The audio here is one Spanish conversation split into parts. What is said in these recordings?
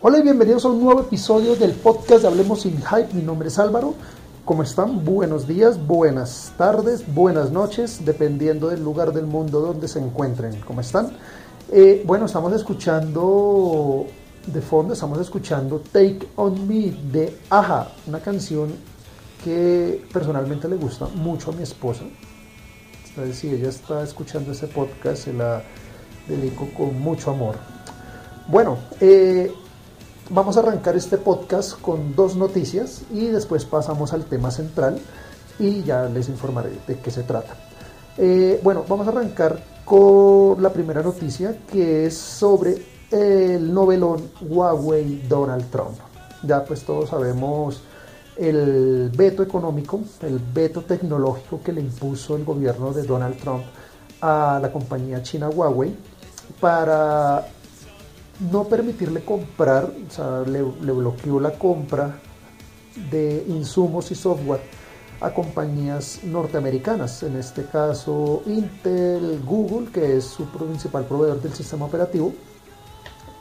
Hola y bienvenidos a un nuevo episodio del podcast de Hablemos sin Hype. Mi nombre es Álvaro. ¿Cómo están? Buenos días, buenas tardes, buenas noches, dependiendo del lugar del mundo donde se encuentren. ¿Cómo están? Eh, bueno, estamos escuchando de fondo, estamos escuchando Take On Me de Aja, una canción que personalmente le gusta mucho a mi esposa. Entonces, si ella está escuchando este podcast, se la dedico con mucho amor. Bueno, eh, vamos a arrancar este podcast con dos noticias y después pasamos al tema central y ya les informaré de qué se trata. Eh, bueno, vamos a arrancar con la primera noticia que es sobre el novelón Huawei Donald Trump. Ya pues todos sabemos el veto económico, el veto tecnológico que le impuso el gobierno de Donald Trump a la compañía china Huawei para no permitirle comprar, o sea, le, bloqueó la compra de insumos y software a compañías norteamericanas, en este caso Intel, Google, que es su principal proveedor del sistema operativo,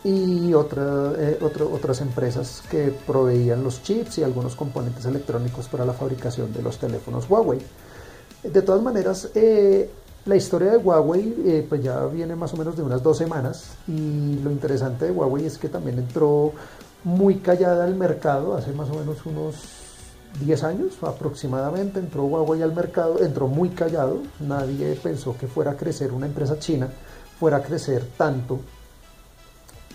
y eh, otras empresas que proveían los chips y algunos componentes electrónicos para la fabricación de los teléfonos Huawei. De todas maneras, eh, la historia de Huawei eh, pues ya viene más o menos de unas dos semanas y lo interesante de Huawei es que también entró muy callada al mercado hace más o menos unos 10 años aproximadamente. Entró Huawei al mercado, entró muy callado, nadie pensó que fuera a crecer una empresa china, fuera a crecer tanto,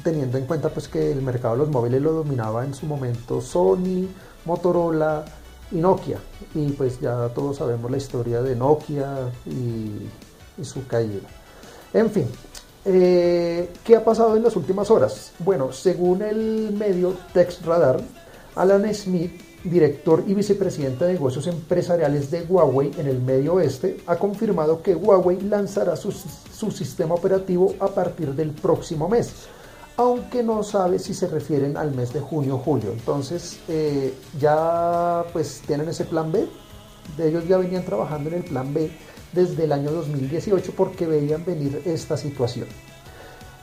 teniendo en cuenta pues que el mercado de los móviles lo dominaba en su momento Sony, Motorola, y Nokia. Y pues ya todos sabemos la historia de Nokia y, su caída. En fin, eh, ¿qué ha pasado en las últimas horas? Bueno, según el medio Text Radar, Alan Smith, director y vicepresidente de negocios empresariales de Huawei en el Medio Oeste, ha confirmado que Huawei lanzará su, su sistema operativo a partir del próximo mes aunque no sabe si se refieren al mes de junio o julio. Entonces eh, ya pues tienen ese plan B. De ellos ya venían trabajando en el plan B desde el año 2018 porque veían venir esta situación.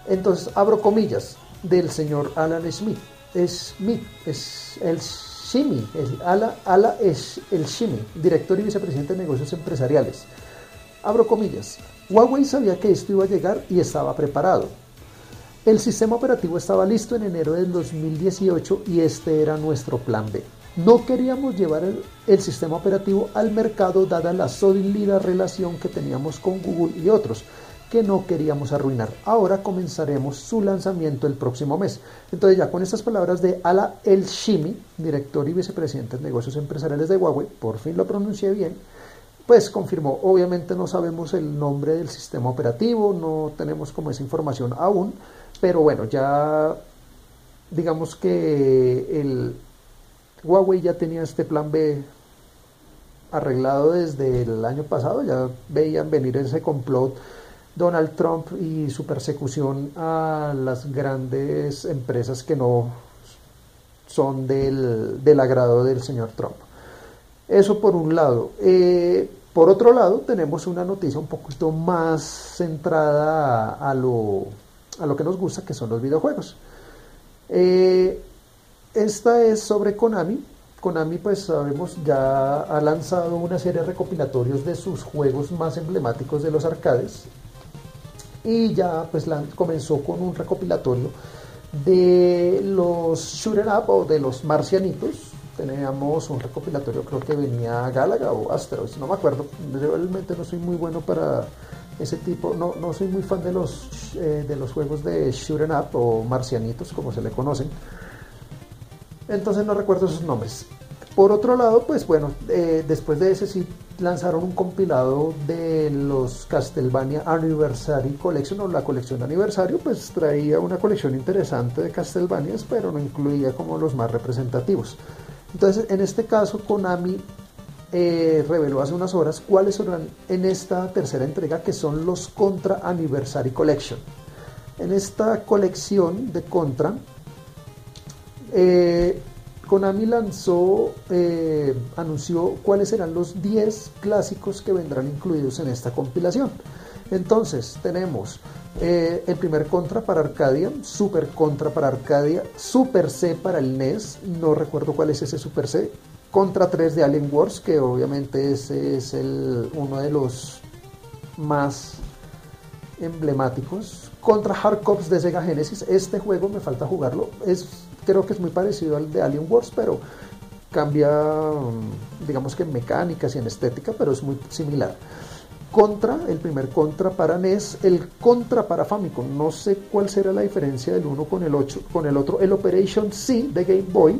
Entonces abro comillas del señor Alan Smith. Smith es el Shimi, el Ala, Ala es el Shimi, director y vicepresidente de negocios empresariales. Abro comillas. Huawei sabía que esto iba a llegar y estaba preparado el sistema operativo estaba listo en enero del 2018 y este era nuestro plan B. No queríamos llevar el, sistema operativo al mercado dada la sólida relación que teníamos con Google y otros que no queríamos arruinar. Ahora comenzaremos su lanzamiento el próximo mes. Entonces ya con estas palabras de Ala El Shimi, director y vicepresidente de negocios empresariales de Huawei, por fin lo pronuncié bien, pues confirmó, obviamente no sabemos el nombre del sistema operativo, no tenemos como esa información aún, pero bueno, ya digamos que el Huawei ya tenía este plan B arreglado desde el año pasado, ya veían venir ese complot Donald Trump y su persecución a las grandes empresas que no son del, del agrado del señor Trump. Eso por un lado. Eh, por otro lado, tenemos una noticia un poquito más centrada a, lo, que nos gusta, que son los videojuegos. Eh, esta es sobre Konami. Konami, pues sabemos, ya ha lanzado una serie de recopilatorios de sus juegos más emblemáticos de los arcades. Y ya pues comenzó con un recopilatorio de los shooter up o de los marcianitos, teníamos un recopilatorio, creo que venía Galaga o Asteroids, no me acuerdo, realmente no soy muy bueno para ese tipo, no, no soy muy fan de los, eh, de los juegos de shoot up o marcianitos, como se le conocen, entonces no recuerdo sus nombres. Por otro lado, pues bueno, eh, después de ese sí lanzaron un compilado de los Castlevania Anniversary Collection o la colección de aniversario, pues traía una colección interesante de Castlevanias, pero no incluía como los más representativos. Entonces, en este caso, Konami eh, reveló hace unas horas cuáles serán en esta tercera entrega, que son los Contra Anniversary Collection. En esta colección de Contra, eh, Konami lanzó, eh, anunció cuáles serán los 10 clásicos que vendrán incluidos en esta compilación. Entonces, tenemos el primer Contra para Arcadia, Super Contra para Arcadia, Super C para el NES, no recuerdo cuál es ese Super C, Contra 3 de Alien Wars, que obviamente ese es el, uno de los más emblemáticos. Contra Hard Cops de Sega Genesis, este juego me falta jugarlo, es, creo que es muy parecido al de Alien Wars, pero cambia, digamos que en mecánicas y en estética, pero es muy similar. Contra, el primer Contra para NES, el Contra para Famicom, no sé cuál será la diferencia del uno con el, 8, con el otro, el Operation C de Game Boy,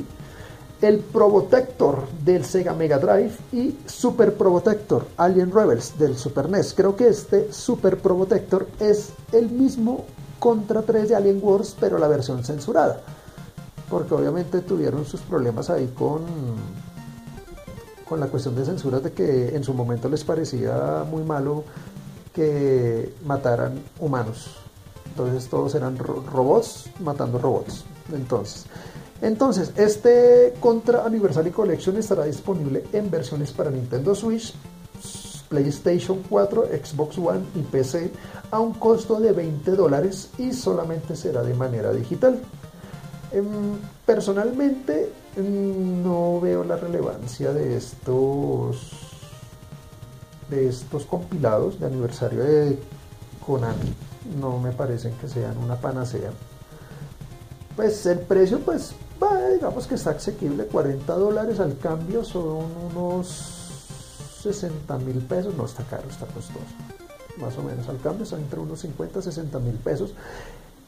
el Probotector del Sega Mega Drive y Super Probotector Alien Rebels del Super NES. Creo que este Super Probotector es el mismo Contra 3 de Alien Wars, pero la versión censurada. Porque obviamente tuvieron sus problemas ahí con, con la cuestión de censura de que en su momento les parecía muy malo que mataran humanos. Entonces todos eran robots matando robots. Entonces, entonces, este Contra Anniversary Collection estará disponible en versiones para Nintendo Switch, PlayStation 4, Xbox One y PC a un costo de 20 dólares y solamente será de manera digital. Em, personalmente no veo la relevancia de estos de estos compilados de aniversario de Konami. No me parecen que sean una panacea. Pues el precio pues digamos que está asequible, 40 dólares al cambio son unos 60 mil pesos, no está caro, está costoso, más o menos al cambio está entre unos 50 60 mil pesos.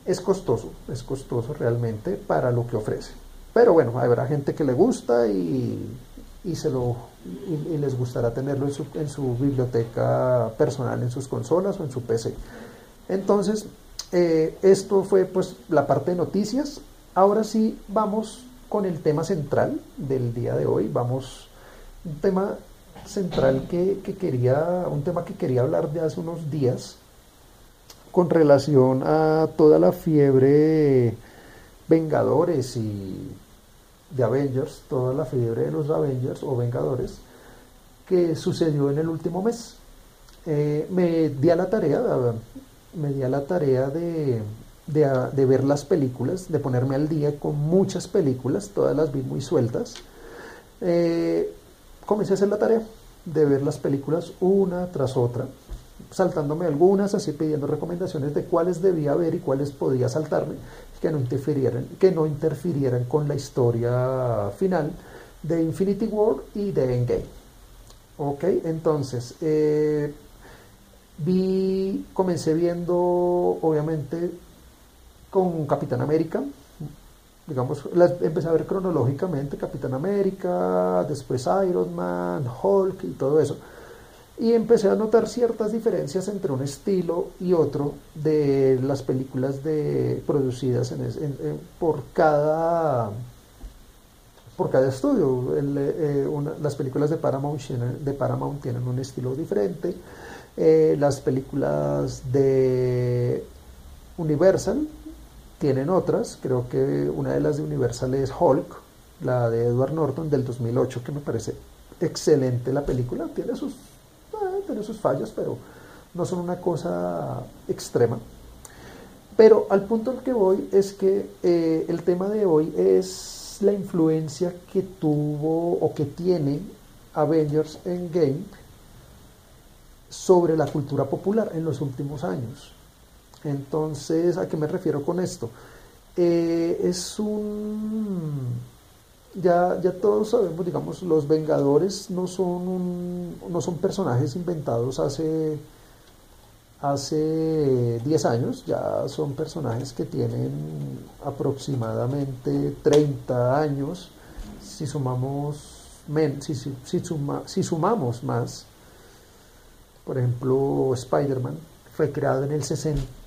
Es costoso, es costoso realmente para lo que ofrece. Pero bueno, habrá gente que le gusta y, se lo, y, les gustará tenerlo en su, en su biblioteca personal, en sus consolas o en su PC. Entonces, eh, esto fue pues la parte de noticias. Ahora sí vamos con el tema central del día de hoy. Vamos, un tema central que, quería, un tema que quería hablar de hace unos días con relación a toda la fiebre Vengadores y de Avengers, toda la fiebre de los Avengers o Vengadores que sucedió en el último mes. Eh, me di a la tarea, me di a la tarea de de, ver las películas, de ponerme al día con muchas películas, todas las vi muy sueltas. Eh, comencé a hacer la tarea de ver las películas una tras otra, saltándome algunas, así pidiendo recomendaciones de cuáles debía ver y cuáles podía saltarme, que no interfirieran, que no interfirieran con la historia final de Infinity War y de Endgame. Ok, entonces, eh, vi, comencé viendo, obviamente, con Capitán América. Digamos, empecé a ver cronológicamente Capitán América, después Iron Man, Hulk y todo eso. Y empecé a notar ciertas diferencias entre un estilo y otro de las películas de, producidas por cada por cada estudio. Eh, las películas de Paramount, tienen un estilo diferente. Eh, las películas de Universal tienen otras, creo que una de las de Universal es Hulk, la de Edward Norton del 2008, que me parece excelente la película. Tiene sus, eh, tiene sus fallos, pero no son una cosa extrema. Pero al punto al que voy es que eh, el tema de hoy es la influencia que tuvo o que tiene Avengers Endgame sobre la cultura popular en los últimos años. Entonces, ¿a qué me refiero con esto? Eh, es un... Ya, ya todos sabemos, digamos, los Vengadores no son, no son personajes inventados hace, hace 10 años, ya son personajes que tienen aproximadamente 30 años, si sumamos, si, si sumamos más, por ejemplo, Spider-Man fue creado en el 60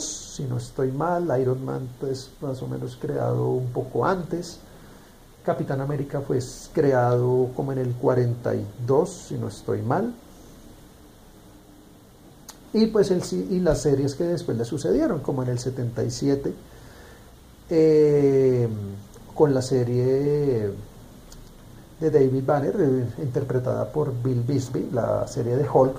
si no estoy mal. Iron Man, pues más o menos creado un poco antes. Capitán América fue creado como en el 42, si no estoy mal. Y pues el, y las series que después le sucedieron, como en el 77, eh, con la serie de David Banner, eh, interpretada por Bill Bixby, la serie de Hulk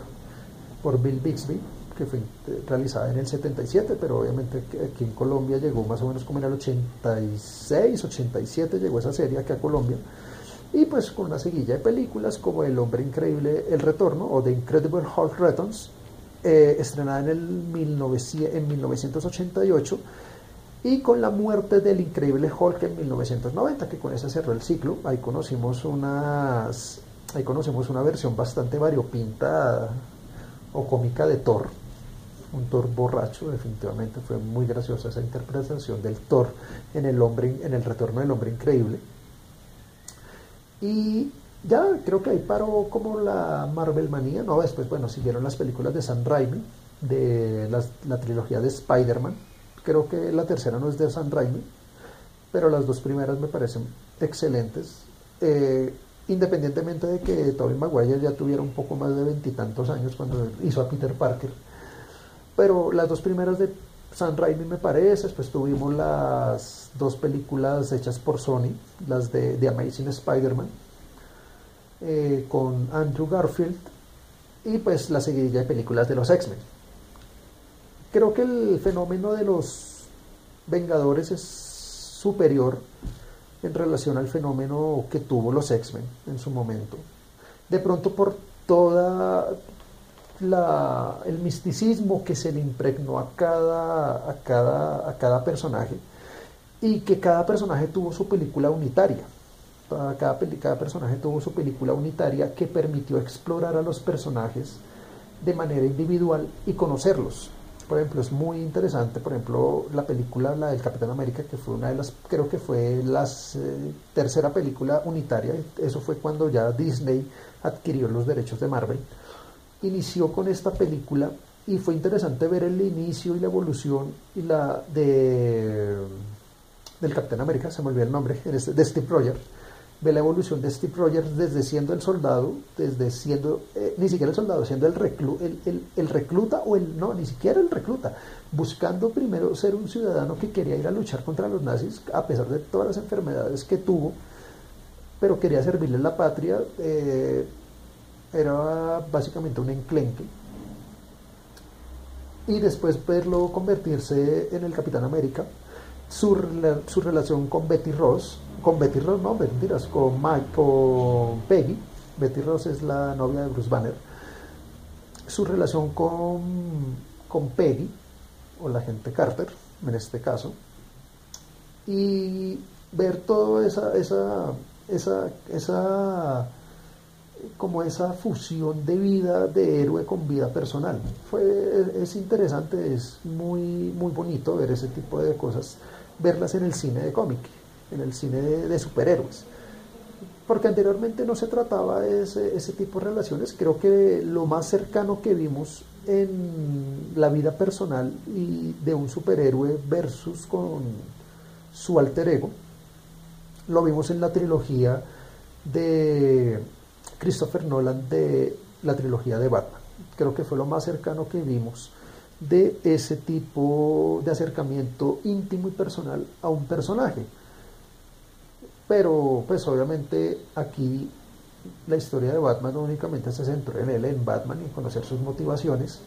por Bill Bixby que fue realizada en el 77, pero obviamente aquí en Colombia llegó más o menos como en el 86, 87 llegó esa serie aquí a Colombia. Y pues con una seguilla de películas como El Hombre Increíble, El Retorno o The Incredible Hulk Returns, eh, estrenada en, el 1900, en 1988 y con la muerte del increíble Hulk en 1990, que con esa cerró el ciclo. Ahí conocimos unas, ahí conocimos una versión bastante variopinta o cómica de Thor, un Thor borracho, definitivamente fue muy graciosa esa interpretación del Thor en el hombre, en el retorno del hombre increíble. Y ya creo que ahí paró como la Marvel manía, no, después bueno, siguieron las películas de Sam Raimi, de la trilogía de Spider-Man, Creo que la tercera no es de San Raimi, pero las dos primeras me parecen excelentes. Eh, independientemente de que Tobey Maguire ya tuviera un poco más de veintitantos años cuando hizo a Peter Parker. Pero las dos primeras de San Raimi me parece, después tuvimos las dos películas hechas por Sony, las de The Amazing Spider-Man, eh, con Andrew Garfield, y pues la seguidilla de películas de los X-Men creo que el fenómeno de los Vengadores es superior en relación al fenómeno que tuvo los X-Men en su momento. De pronto por toda el misticismo que se le impregnó a cada, a, cada, a cada personaje y que cada personaje tuvo su película unitaria. Cada, cada personaje tuvo su película unitaria que permitió explorar a los personajes de manera individual y conocerlos. Por ejemplo, es muy interesante, por ejemplo, la película, la del Capitán América, que fue una de las, creo que fue la eh, tercera película unitaria, eso fue cuando ya Disney adquirió los derechos de Marvel, inició con esta película y fue interesante ver el inicio y la evolución y la de del Capitán América, se me olvidó el nombre, este, de Steve Rogers, ve la evolución de Steve Rogers desde siendo el soldado, desde siendo, eh, ni siquiera el soldado, siendo el, reclu, el, el, recluta o el, no, ni siquiera el recluta, buscando primero ser un ciudadano que quería ir a luchar contra los nazis, a pesar de todas las enfermedades que tuvo, pero quería servirle a la patria, eh, era básicamente un enclenque. Y después verlo convertirse en el Capitán América, su, su relación con Betty Ross, con Betty Ross, no, mentiras, con, Mike, Peggy. Betty Ross es la novia de Bruce Banner. Su relación con, con Peggy, o la gente Carter, en este caso. Y ver toda esa, esa, esa, esa como esa fusión de vida de héroe con vida personal. Fue, es interesante, es muy, muy bonito ver ese tipo de cosas, verlas en el cine de cómic en el cine de, superhéroes. Porque anteriormente no se trataba de ese, tipo de relaciones. Creo que lo más cercano que vimos en la vida personal y de un superhéroe versus con su alter ego, lo vimos en la trilogía de Christopher Nolan de la trilogía de Batman. Creo que fue lo más cercano que vimos de ese tipo de acercamiento íntimo y personal a un personaje. Pero pues obviamente aquí la historia de Batman no únicamente se centró en él, en Batman y en conocer sus motivaciones,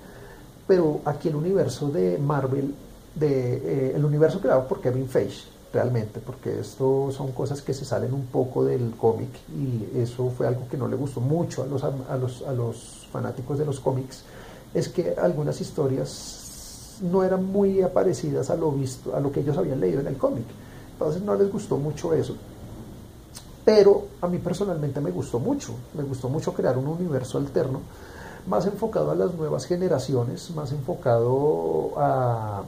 pero aquí el universo de Marvel, de, eh, el universo creado por Kevin Feige, realmente, porque esto son cosas que se salen un poco del cómic y eso fue algo que no le gustó mucho a los, a los, a los fanáticos de los cómics, es que algunas historias no eran muy aparecidas a lo visto, a lo que ellos habían leído en el cómic. Entonces no les gustó mucho eso. Pero a mí personalmente me gustó mucho, me gustó mucho crear un universo alterno, más enfocado a las nuevas generaciones, más enfocado a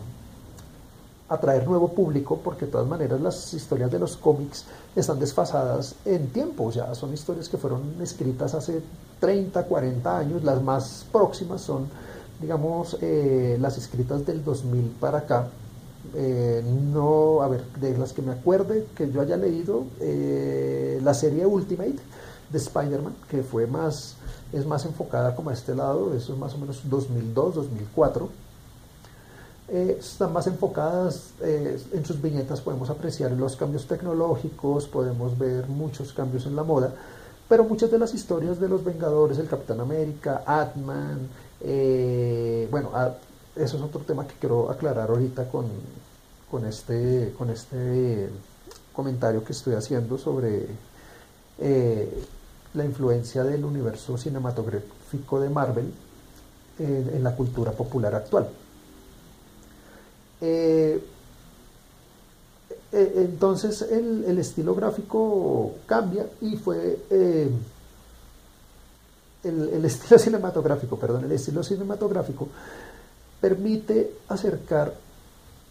atraer nuevo público, porque de todas maneras las historias de los cómics están desfasadas en tiempo, ya son historias que fueron escritas hace 30, 40 años, las más próximas son, digamos, eh, las escritas del 2000 para acá, eh, no, a ver, de las que me acuerde que yo haya leído, eh, la serie Ultimate de Spider-Man, que fue más, es más enfocada como a este lado, eso es más o menos 2002, 2004. Eh, están más enfocadas, en sus viñetas podemos apreciar los cambios tecnológicos, podemos ver muchos cambios en la moda, pero muchas de las historias de los Vengadores, el Capitán América, Atman, Eh, bueno, ah, eso es otro tema que quiero aclarar ahorita con, con, este, con este comentario que estoy haciendo sobre eh, la influencia del universo cinematográfico de Marvel en, la cultura popular actual. Eh, eh, entonces el, estilo gráfico cambia y fue el, el, estilo cinematográfico, perdón, el estilo cinematográfico permite acercar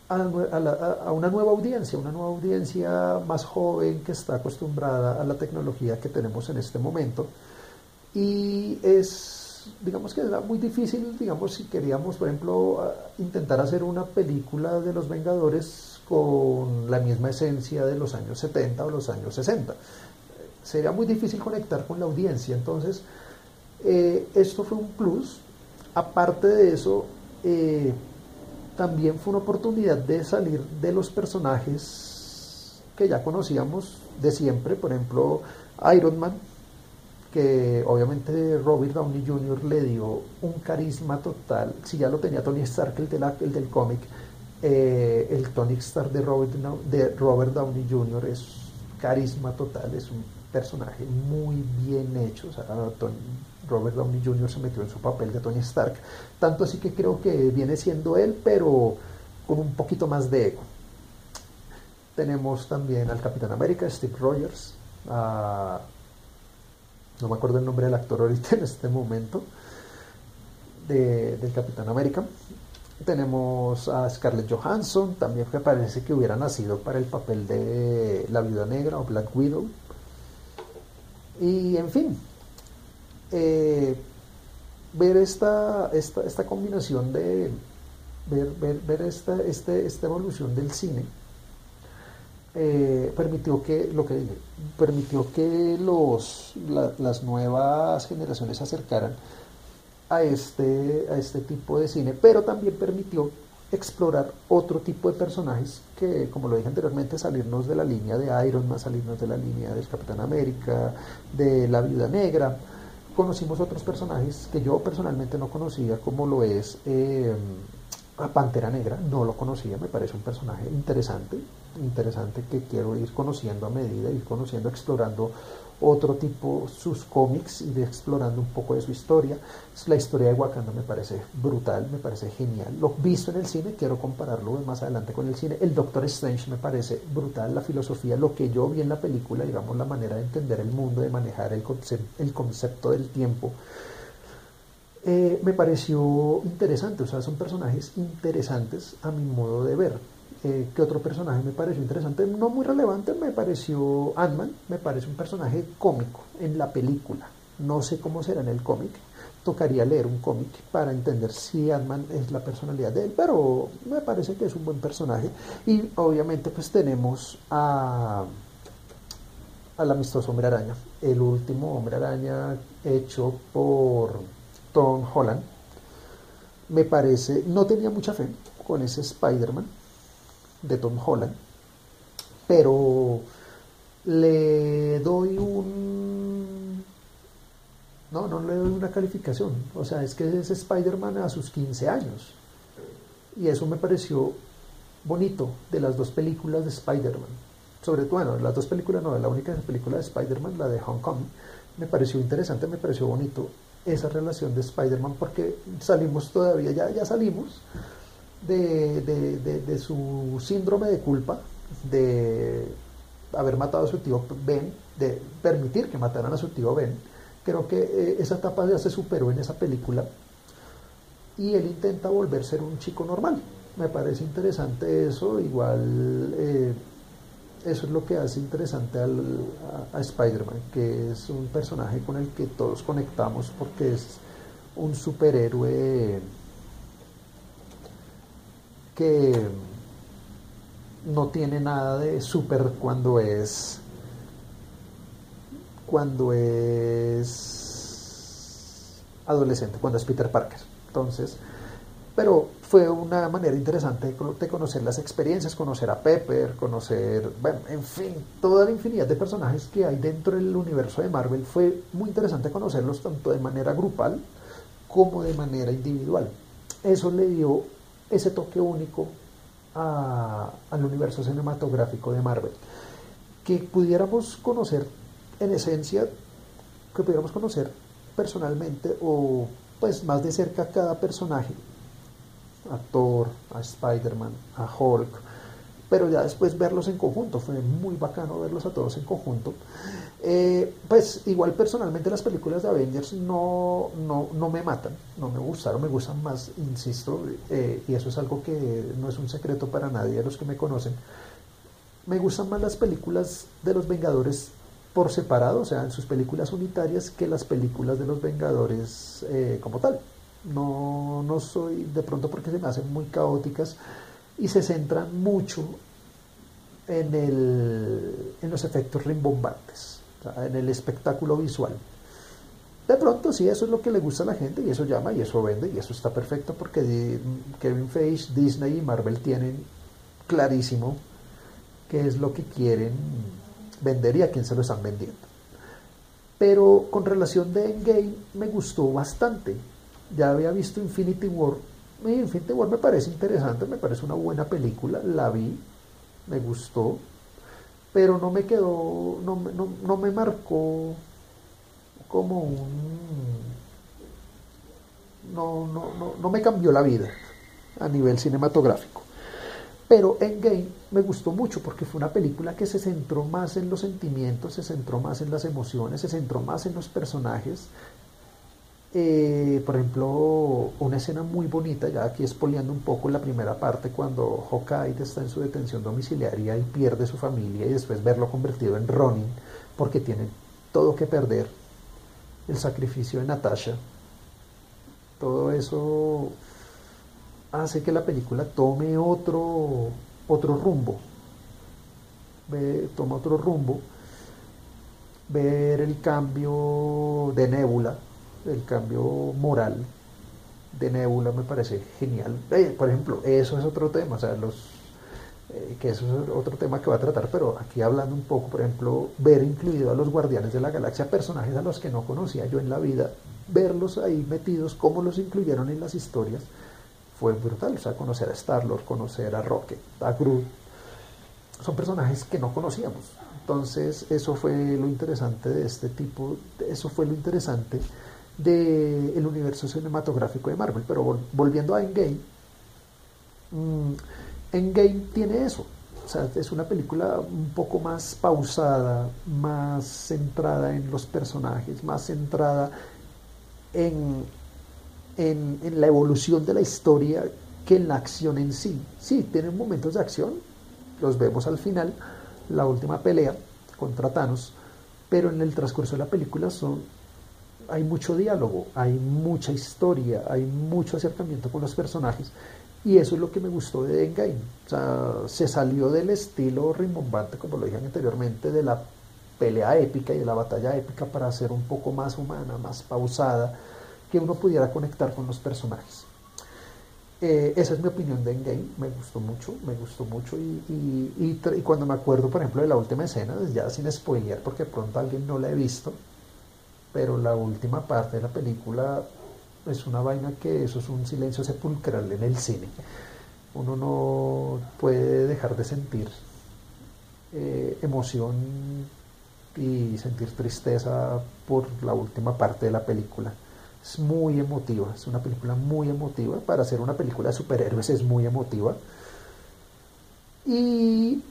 a, una nueva audiencia, una nueva audiencia más joven que está acostumbrada a la tecnología que tenemos en este momento. Y es, digamos que era muy difícil, digamos, si queríamos, por ejemplo, intentar hacer una película de los Vengadores con la misma esencia de los años 70 o los años 60. Sería muy difícil conectar con la audiencia. Entonces, eh, esto fue un plus. Aparte de eso, eh, también fue una oportunidad de salir de los personajes que ya conocíamos de siempre, por ejemplo Iron Man, que obviamente Robert Downey Jr. le dio un carisma total, si ya lo tenía Tony Stark, el, el del cómic, eh, el Tony Stark de Robert, de Robert Downey Jr. es carisma total, es un personaje muy bien hecho, o sea, Robert Downey Jr. se metió en su papel de Tony Stark, tanto así que creo que viene siendo él, pero con un poquito más de ego. Tenemos también al Capitán América, Steve Rogers, no me acuerdo el nombre del actor ahorita en este momento, del Capitán América. Tenemos a Scarlett Johansson, también que parece que hubiera nacido para el papel de la Viuda Negra o Black Widow. Y en fin, eh, ver esta, esta, combinación de ver, ver, esta, este, esta evolución del cine eh, permitió que lo que permitió que los las nuevas generaciones se acercaran a este a este tipo de cine pero también permitió explorar otro tipo de personajes que, como lo dije anteriormente, salirnos de la línea de Iron Man, salirnos de la línea del Capitán América, de la Viuda Negra. Conocimos otros personajes que yo personalmente no conocía, como lo es eh, a Pantera Negra, no lo conocía, me parece un personaje interesante, interesante que quiero ir conociendo a medida, ir conociendo, explorando otro tipo, sus cómics de explorando un poco de su historia. La historia de Wakanda me parece brutal, me parece genial. Lo visto en el cine, quiero compararlo más adelante con el cine. El Doctor Strange me parece brutal, la filosofía, lo que yo vi en la película, digamos, la manera de entender el mundo, de manejar el, el concepto del tiempo. Eh, me pareció interesante, o sea, son personajes interesantes a mi modo de ver eh, ¿Qué otro personaje me pareció interesante? No muy relevante, me pareció Ant-Man, me parece un personaje cómico en la película. No sé cómo será en el cómic. Tocaría leer un cómic para entender si Ant-Man es la personalidad de él, pero me parece que es un buen personaje. Y obviamente pues tenemos a al amistoso Hombre Araña, el último Hombre Araña hecho por Tom Holland. Me parece, no tenía mucha fe con ese Spider-Man, de Tom Holland, pero le doy un... No, no le doy una calificación. O sea, es que es Spider-Man a sus 15 años. Y eso me pareció bonito de las dos películas de Spider-Man. Sobre todo, bueno, las dos películas, no, la única película de Spider-Man, la de Hong Kong, me pareció interesante, me pareció bonito esa relación de Spider-Man porque salimos todavía, ya, ya salimos de, su síndrome de culpa, de haber matado a su tío Ben, de permitir que mataran a su tío Ben. Creo que eh, esa etapa ya se superó en esa película y él intenta volver a ser un chico normal. Me parece interesante eso, igual eh, eso es lo que hace interesante al, a Spider-Man, que es un personaje con el que todos conectamos porque es un superhéroe que no tiene nada de súper cuando es cuando es adolescente, cuando es Peter Parker. Entonces, pero fue una manera interesante de conocer las experiencias, conocer a Pepper, conocer, bueno, en fin, toda la infinidad de personajes que hay dentro del universo de Marvel. Fue muy interesante conocerlos tanto de manera grupal como de manera individual. Eso le dio ese toque único al universo cinematográfico de Marvel. Que pudiéramos conocer en esencia, que pudiéramos conocer personalmente o pues más de cerca cada personaje, a Thor, a Spider-Man, a Hulk, pero ya después verlos en conjunto, fue muy bacano verlos a todos en conjunto. Eh, pues igual personalmente las películas de Avengers no, no, me matan, no me gustaron, me gustan más, insisto, eh, y eso es algo que no es un secreto para nadie de los que me conocen. Me gustan más las películas de los Vengadores por separado, o sea, en sus películas unitarias, que las películas de los Vengadores eh, como tal. No, no soy, de pronto porque se me hacen muy caóticas, y se centran mucho en, el, en los efectos rimbombantes, en el espectáculo visual. De pronto, sí, eso es lo que le gusta a la gente y eso llama y eso vende y eso está perfecto porque Kevin Feige, Disney y Marvel tienen clarísimo qué es lo que quieren vender y a quién se lo están vendiendo. Pero con relación de Endgame me gustó bastante. Ya había visto Infinity War Infinity War me parece interesante, me parece una buena película, la vi, me gustó, pero no me quedó, no, no, no me marcó como un... No, no, no, no me cambió la vida a nivel cinematográfico. Pero Endgame me gustó mucho porque fue una película que se centró más en los sentimientos, se centró más en las emociones, se centró más en los personajes, eh, por ejemplo, una escena muy bonita, ya aquí espoleando un poco la primera parte, cuando Hawkeye está en su detención domiciliaria y pierde su familia y después verlo convertido en Ronin, porque tiene todo que perder, el sacrificio de Natasha, todo eso hace que la película tome otro, otro rumbo, toma otro rumbo, ver el cambio de Nebula, el cambio moral de Nebula me parece genial. Eh, por ejemplo, eso es otro tema, o sea, los, eh, que eso es otro tema que va a tratar, pero aquí hablando un poco, por ejemplo, ver incluido a los Guardianes de la Galaxia, personajes a los que no conocía yo en la vida, verlos ahí metidos, cómo los incluyeron en las historias, fue brutal. O sea, conocer a Star-Lord, conocer a Rocket, a Groot, son personajes que no conocíamos. Entonces, eso fue lo interesante de este tipo, eso fue lo interesante del universo cinematográfico de Marvel. Pero volviendo a Endgame, mmm, Endgame tiene eso. O sea, es una película un poco más pausada, más centrada en los personajes, más centrada en, en, en la evolución de la historia que en la acción en sí. Sí, tienen momentos de acción, los vemos al final, la última pelea contra Thanos, pero en el transcurso de la película son hay mucho diálogo, hay mucha historia, hay mucho acercamiento con los personajes. Y eso es lo que me gustó de Endgame. O sea, se salió del estilo rimbombante, como lo dije anteriormente, de la pelea épica y de la batalla épica para ser un poco más humana, más pausada, que uno pudiera conectar con los personajes. Eh, esa es mi opinión de Endgame, me gustó mucho, me gustó mucho y, y, cuando me acuerdo, por ejemplo, de la última escena, ya sin spoiler, porque pronto alguien no la he visto, pero la última parte de la película es una vaina que eso es un silencio sepulcral en el cine. Uno no puede dejar de sentir eh, emoción y sentir tristeza por la última parte de la película. Es muy emotiva, es una película muy emotiva. Para hacer una película de superhéroes es muy emotiva. Y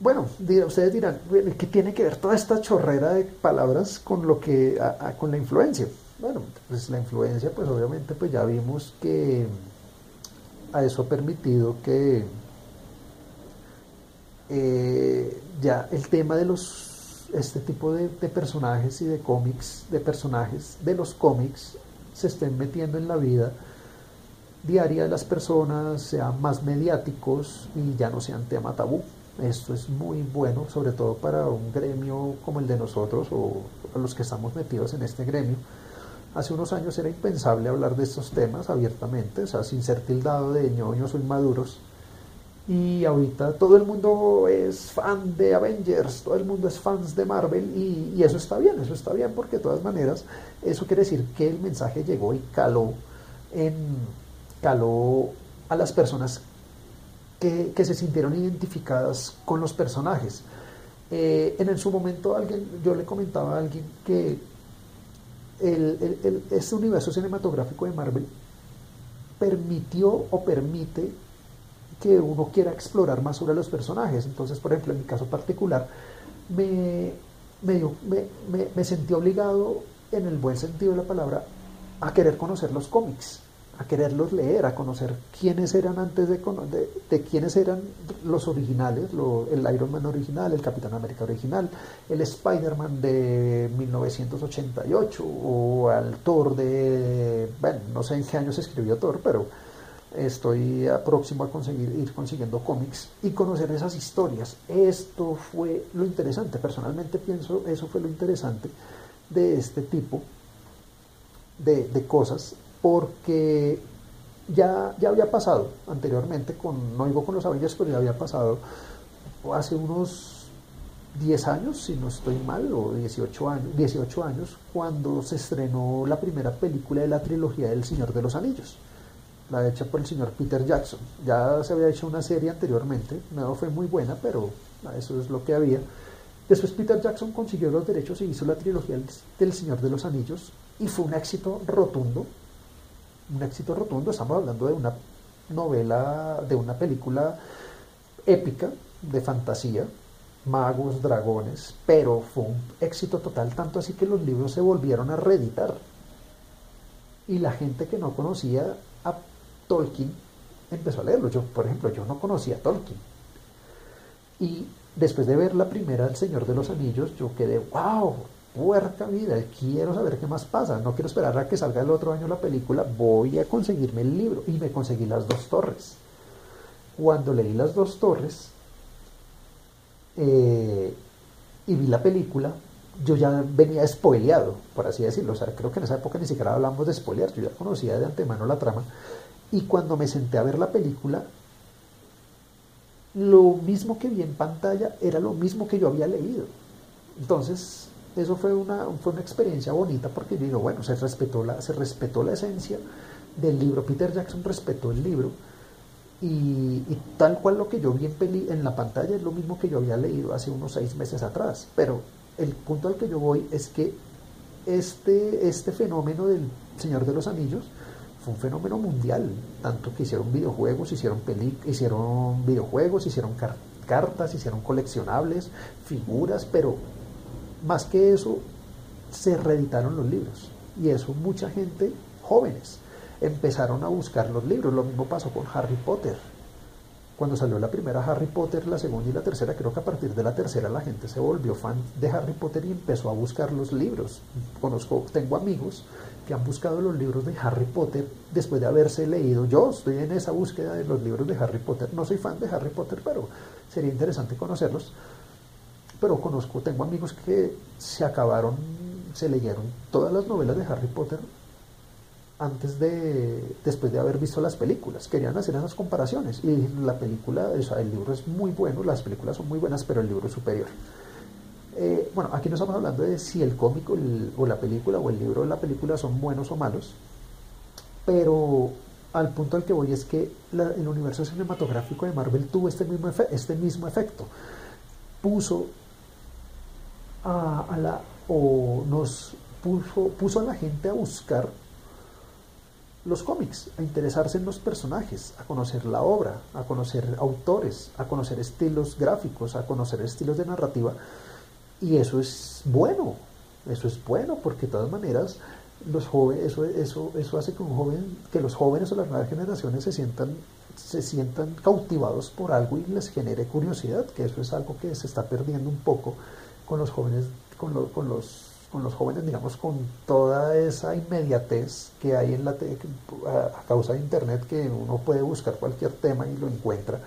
bueno, ustedes dirán, ¿qué tiene que ver toda esta chorrera de palabras con lo que con la influencia? Bueno, pues la influencia, pues obviamente, pues ya vimos que a eso ha permitido que eh, ya el tema de los este tipo de, de personajes y de cómics, de personajes de los cómics se estén metiendo en la vida diaria de las personas, sean más mediáticos y ya no sean tema tabú. Esto es muy bueno, sobre todo para un gremio como el de nosotros o los que estamos metidos en este gremio. Hace unos años era impensable hablar de estos temas abiertamente, o sea, sin ser tildado de ñoños o inmaduros. Y ahorita todo el mundo es fan de Avengers, todo el mundo es fans de Marvel y, eso está bien, eso está bien porque de todas maneras eso quiere decir que el mensaje llegó y caló, en, caló a las personas que, se sintieron identificadas con los personajes. Eh, en su momento alguien, yo le comentaba a alguien que este universo cinematográfico de Marvel permitió o permite que uno quiera explorar más sobre los personajes. Entonces, por ejemplo, en mi caso particular, me, me, me sentí obligado, en el buen sentido de la palabra, a querer conocer los cómics a quererlos leer, a conocer quiénes eran antes de, de, quiénes eran los originales, el Iron Man original, el Capitán América original, el Spider-Man de 1988 o al Thor de, bueno, no sé en qué año se escribió Thor, pero estoy próximo a conseguir ir consiguiendo cómics y conocer esas historias. Esto fue lo interesante, personalmente pienso, eso fue lo interesante de este tipo de, de cosas porque ya, ya había pasado anteriormente, con, no digo con los Avengers, pero ya había pasado hace unos 10 años, si no estoy mal, o 18 años, 18 años, cuando se estrenó la primera película de la trilogía del Señor de los Anillos, la hecha por el señor Peter Jackson. Ya se había hecho una serie anteriormente, no fue muy buena, pero eso es lo que había. Después Peter Jackson consiguió los derechos y hizo la trilogía del Señor de los Anillos y fue un éxito rotundo un éxito rotundo. Estamos hablando de una novela, de una película épica, de fantasía, magos, dragones, pero fue un éxito total, tanto así que los libros se volvieron a reeditar. Y la gente que no conocía a Tolkien empezó a leerlo. Yo, por ejemplo, yo no conocía a Tolkien. Y después de ver la primera El Señor de los Anillos, yo quedé, wow, puerca vida, quiero saber qué más pasa, no quiero esperar a que salga el otro año la película, voy a conseguirme el libro y me conseguí las dos torres. Cuando leí las dos torres eh, y vi la película, yo ya venía spoileado, por así decirlo, creo que en esa época ni siquiera hablamos de spoilear, yo ya conocía de antemano la trama, y cuando me senté a ver la película, lo mismo que vi en pantalla era lo mismo que yo había leído. Entonces, eso fue una, fue una experiencia bonita porque digo, bueno, se respetó, la, se respetó la esencia del libro. Peter Jackson respetó el libro y, tal cual lo que yo vi en, peli, en la pantalla es lo mismo que yo había leído hace unos seis meses atrás. Pero el punto al que yo voy es que este, este fenómeno del Señor de los Anillos fue un fenómeno mundial, tanto que hicieron videojuegos, hicieron, peli, hicieron videojuegos, hicieron cartas, hicieron coleccionables, figuras, pero más que eso, se reeditaron los libros. Y eso mucha gente, jóvenes, empezaron a buscar los libros. Lo mismo pasó con Harry Potter. Cuando salió la primera Harry Potter, la segunda y la tercera, creo que a partir de la tercera la gente se volvió fan de Harry Potter y empezó a buscar los libros. Conozco, tengo amigos que han buscado los libros de Harry Potter después de haberse leído. Yo estoy en esa búsqueda de los libros de Harry Potter. No soy fan de Harry Potter, pero sería interesante conocerlos pero conozco, tengo amigos que se acabaron, se leyeron todas las novelas de Harry Potter antes de, después de haber visto las películas. Querían hacer esas comparaciones. Y la película, o sea, el libro es muy bueno, las películas son muy buenas, pero el libro es superior. Eh, bueno, aquí no estamos hablando de si el cómic o, la película o el libro o la película son buenos o malos, pero al punto al que voy es que el universo cinematográfico de Marvel tuvo este mismo, este mismo efecto. Puso a, la, o nos puso, puso a la gente a buscar los cómics, a interesarse en los personajes, a conocer la obra, a conocer autores, a conocer estilos gráficos, a conocer estilos de narrativa. Y eso es bueno, eso es bueno, porque de todas maneras los jóvenes, eso, eso, eso hace que un joven, que los jóvenes o las nuevas generaciones se sientan, se sientan cautivados por algo y les genere curiosidad, que eso es algo que se está perdiendo un poco con los jóvenes, con, con, los, con los jóvenes, digamos, con toda esa inmediatez que hay en la a, causa de internet que uno puede buscar cualquier tema y lo encuentra.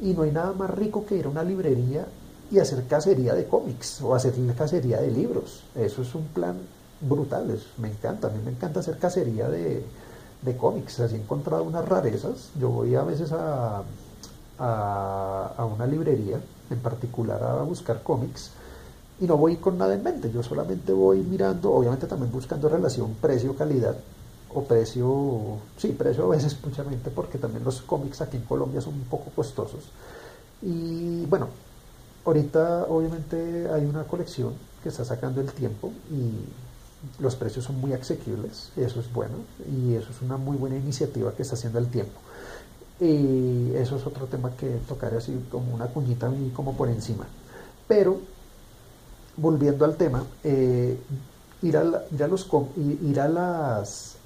Y no hay nada más rico que ir a una librería y hacer cacería de cómics o hacer cacería de libros. Eso es un plan brutal, me encanta, a mí me encanta hacer cacería de, de cómics. Así he encontrado unas rarezas. Yo voy a veces a, a, a una librería, en particular a buscar cómics, y no voy con nada en mente, yo solamente voy mirando, obviamente también buscando relación precio-calidad, o precio, sí, precio a veces mucha mente, porque también los cómics aquí en Colombia son un poco costosos. Y bueno, ahorita obviamente hay una colección que está sacando el tiempo y los precios son muy asequibles, eso es bueno, y eso es una muy buena iniciativa que está haciendo el tiempo. Y eso es otro tema que tocaré así como una cuñita y como por encima. Pero, volviendo al tema, eh, ir, a los, ir a las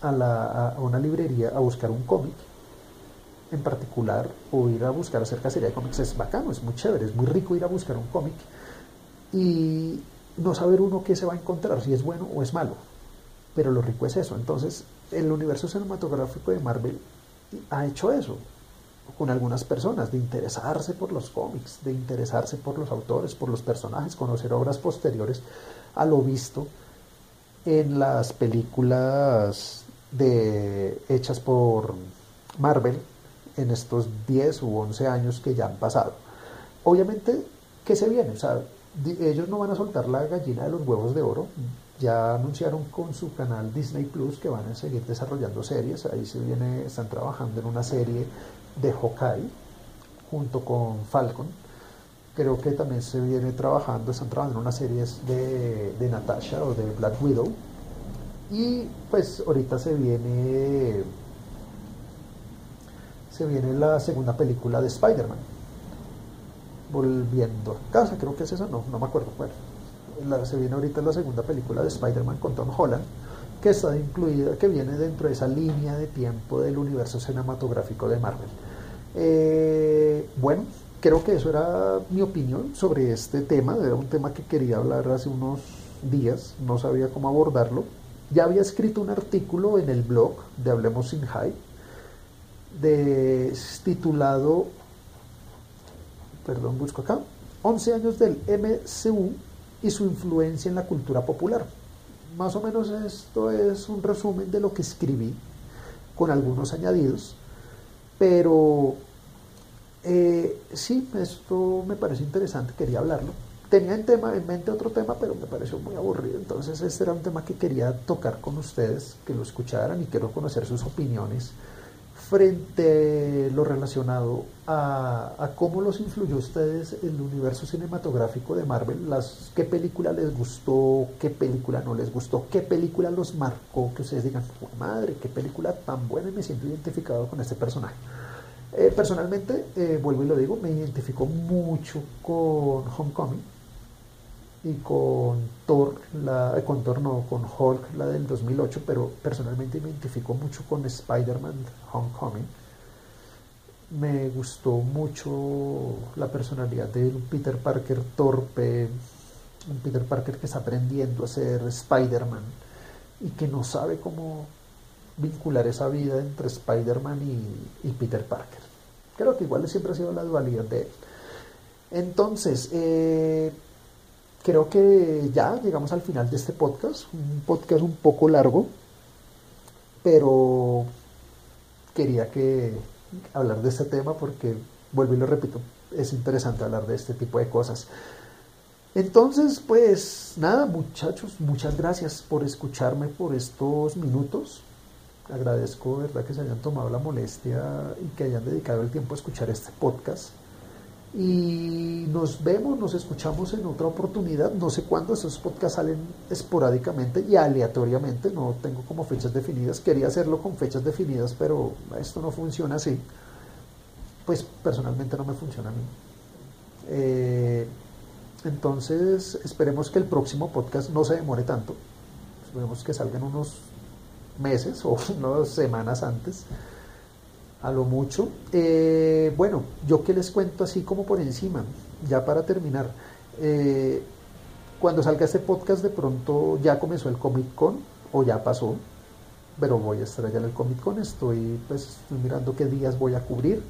a, la, a una librería a buscar un cómic en particular o ir a buscar acerca serie de cómics es bacano, es muy chévere, es muy rico ir a buscar un cómic y no saber uno qué se va a encontrar, si es bueno o es malo. Pero lo rico es eso. Entonces, el universo cinematográfico de Marvel ha hecho eso con algunas personas, de interesarse por los cómics, de interesarse por los autores, por los personajes, conocer obras posteriores a lo visto en las películas de, hechas por Marvel en estos 10 u 11 años que ya han pasado. Obviamente, ¿qué se viene? O sea, ellos no van a soltar la gallina de los huevos de oro. Ya anunciaron con su canal Disney Plus que van a seguir desarrollando series. Ahí se viene, están trabajando en una serie de Hawkeye junto con Falcon. Creo que también se viene trabajando, están trabajando en unas series de, de Natasha o de Black Widow. Y pues ahorita se viene se viene la segunda película de Spider-Man. Volviendo a casa, creo que es esa, no, no me acuerdo. Bueno, se viene ahorita la segunda película de Spider-Man con Tom Holland, que está incluida, que viene dentro de esa línea de tiempo del universo cinematográfico de Marvel. Eh, bueno, creo que eso era mi opinión sobre este tema. Era un tema que quería hablar hace unos días, no sabía cómo abordarlo. Ya había escrito un artículo en el blog de Hablemos sin de, titulado, perdón, busco acá, 11 años del MCU y su influencia en la cultura popular. Más o menos esto es un resumen de lo que escribí, con algunos añadidos, pero eh, sí, esto me parece interesante, quería hablarlo. Tenía en, tema, en mente otro tema, pero me pareció muy aburrido, entonces este era un tema que quería tocar con ustedes, que lo escucharan y quiero conocer sus opiniones frente a lo relacionado a, cómo los influyó a ustedes el universo cinematográfico de Marvel, las, qué película les gustó, qué película no les gustó, qué película los marcó, que ustedes digan, madre, qué película tan buena y me siento identificado con este personaje. Eh, personalmente, eh, vuelvo y lo digo, me identifico mucho con Homecoming y con Thor, la, con Thor no, con Hulk, la del 2008, pero personalmente me identifico mucho con Spider-Man Homecoming. Me gustó mucho la personalidad de un Peter Parker torpe, un Peter Parker que está aprendiendo a ser Spider-Man y que no sabe cómo vincular esa vida entre Spider-Man y, y, Peter Parker. Creo que igual siempre ha sido la dualidad de él. Entonces, eh, creo que ya llegamos al final de este podcast, un podcast un poco largo, pero quería que hablar de este tema porque, vuelvo y lo repito, es interesante hablar de este tipo de cosas. Entonces, pues nada, muchachos, muchas gracias por escucharme por estos minutos. Agradezco, ¿verdad?, que se hayan tomado la molestia y que hayan dedicado el tiempo a escuchar este podcast. Y nos vemos, nos escuchamos en otra oportunidad. No sé cuándo, esos podcasts salen esporádicamente y aleatoriamente, no tengo como fechas definidas. Quería hacerlo con fechas definidas, pero esto no funciona así. Pues personalmente no me funciona a mí. Eh, entonces, esperemos que el próximo podcast no se demore tanto. Esperemos que salgan unos meses o unas semanas antes a lo mucho. Eh, bueno, yo que les cuento así como por encima, ya para terminar. Eh, cuando salga este podcast de pronto ya comenzó el Comic Con o ya pasó, pero voy a estar allá en el Comic Con, estoy pues estoy mirando qué días voy a cubrir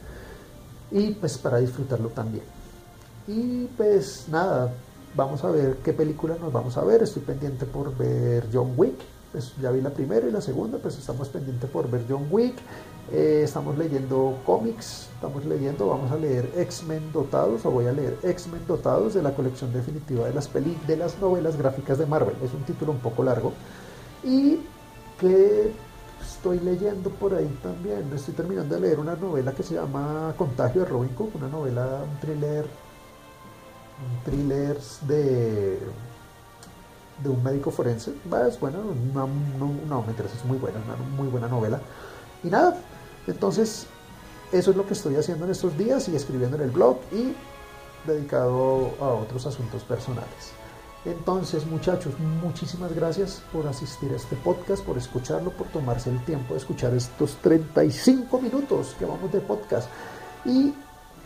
y pues para disfrutarlo también. Y pues nada, vamos a ver qué película nos vamos a ver, estoy pendiente por ver John Wick, pues ya vi la primera y la segunda, pues estamos pendientes por ver John Wick Eh, estamos leyendo cómics, estamos leyendo, vamos a leer X-Men Dotados, o voy a leer X-Men Dotados de la colección definitiva de las, peli de las novelas gráficas de Marvel. Es un título un poco largo. Y que estoy leyendo por ahí también, estoy terminando de leer una novela que se llama Contagio de una novela, un thriller, un thriller de de un médico forense. Es bueno, no, no, me interesa, es muy buena, una muy buena novela. Y nada, entonces, eso es lo que estoy haciendo en estos días y escribiendo en el blog y dedicado a otros asuntos personales. Entonces, muchachos, muchísimas gracias por asistir a este podcast, por escucharlo, por tomarse el tiempo de escuchar estos 35 minutos que vamos de podcast. Y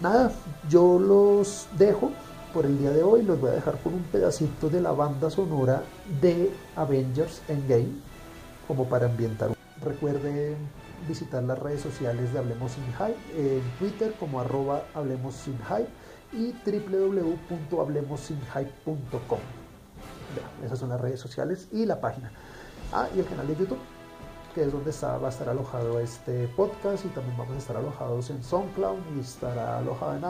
nada, yo los dejo por el día de hoy. Los voy a dejar con un pedacito de la banda sonora de Avengers Endgame, como para ambientar. Recuerden visitar las redes sociales de Hablemos Sin Hype, en Twitter como arroba Hablemos Sin Hype y www.hablemosinhype.com. Esas son las redes sociales y la página. Ah, y el canal de YouTube, que es donde va a estar alojado este podcast y también vamos a estar alojados en SoundCloud y estará alojado en,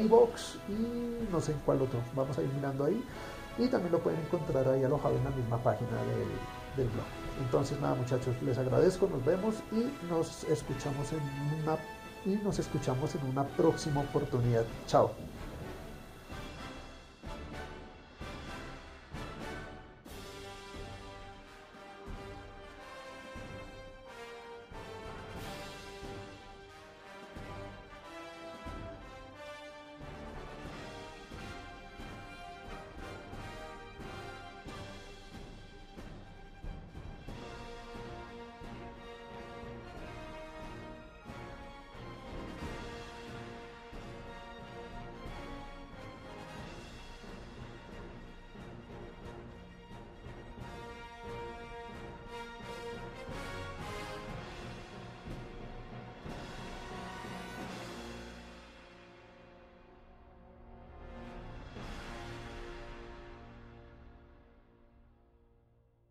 iBox y no sé en cuál otro. Vamos a ir mirando ahí y también lo pueden encontrar ahí alojado en la misma página del blog. Entonces nada muchachos, les agradezco, nos vemos y nos escuchamos en una y nos escuchamos en una próxima oportunidad. Chao.